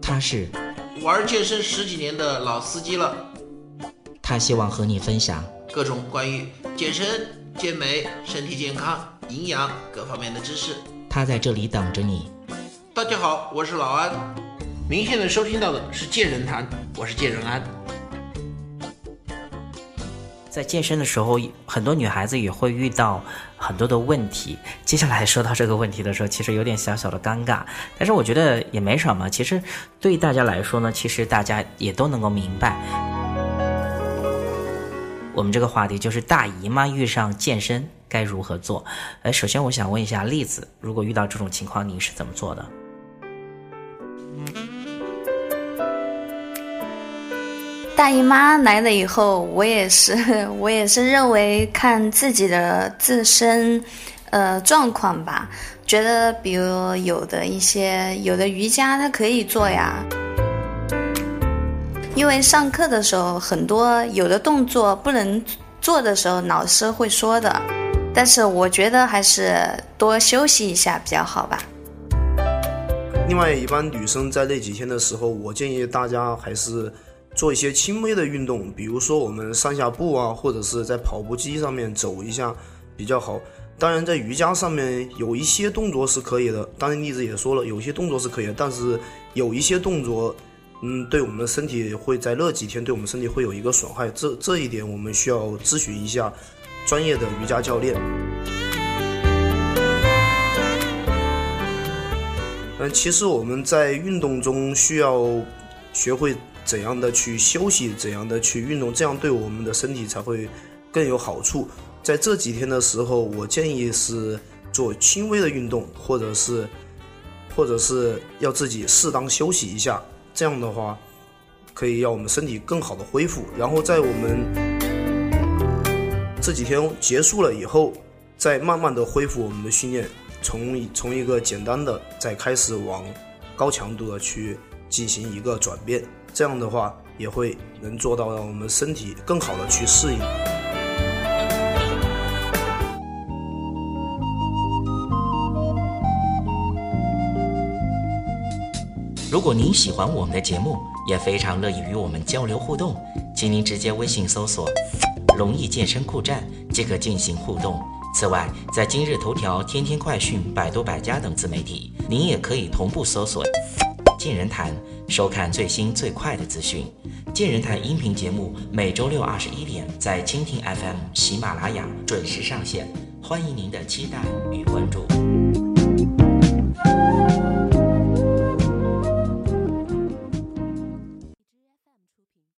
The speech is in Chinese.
他是玩健身十几年的老司机了，他希望和你分享各种关于健身、健美、身体健康、营养各方面的知识。他在这里等着你。大家好，我是老安。您现在收听到的是健人谈，我是健人安。在健身的时候，很多女孩子也会遇到很多的问题。接下来说到这个问题的时候，其实有点小小的尴尬，但是我觉得也没什么。其实对大家来说呢，其实大家也都能够明白。我们这个话题就是大姨妈遇上健身该如何做。呃，首先我想问一下栗子，如果遇到这种情况，你是怎么做的？大姨妈来了以后，我也是，我也是认为看自己的自身，呃状况吧。觉得比如有的一些有的瑜伽它可以做呀，因为上课的时候很多有的动作不能做的时候，老师会说的。但是我觉得还是多休息一下比较好吧。另外，一般女生在那几天的时候，我建议大家还是。做一些轻微的运动，比如说我们上下步啊，或者是在跑步机上面走一下比较好。当然，在瑜伽上面有一些动作是可以的。当然，例子也说了，有些动作是可以的，但是有一些动作，嗯，对我们的身体会在那几天对我们身体会有一个损害。这这一点我们需要咨询一下专业的瑜伽教练。嗯，其实我们在运动中需要学会。怎样的去休息，怎样的去运动，这样对我们的身体才会更有好处。在这几天的时候，我建议是做轻微的运动，或者是，或者是要自己适当休息一下。这样的话，可以让我们身体更好的恢复。然后在我们这几天结束了以后，再慢慢的恢复我们的训练，从从一个简单的，再开始往高强度的去进行一个转变。这样的话，也会能做到让我们身体更好的去适应。如果您喜欢我们的节目，也非常乐意与我们交流互动，请您直接微信搜索“龙易健身酷站”即可进行互动。此外，在今日头条、天天快讯、百度百家等自媒体，您也可以同步搜索。健人谈，收看最新最快的资讯。健人谈音频节目每周六二十一点在蜻蜓 FM、喜马拉雅准时上线，欢迎您的期待与关注。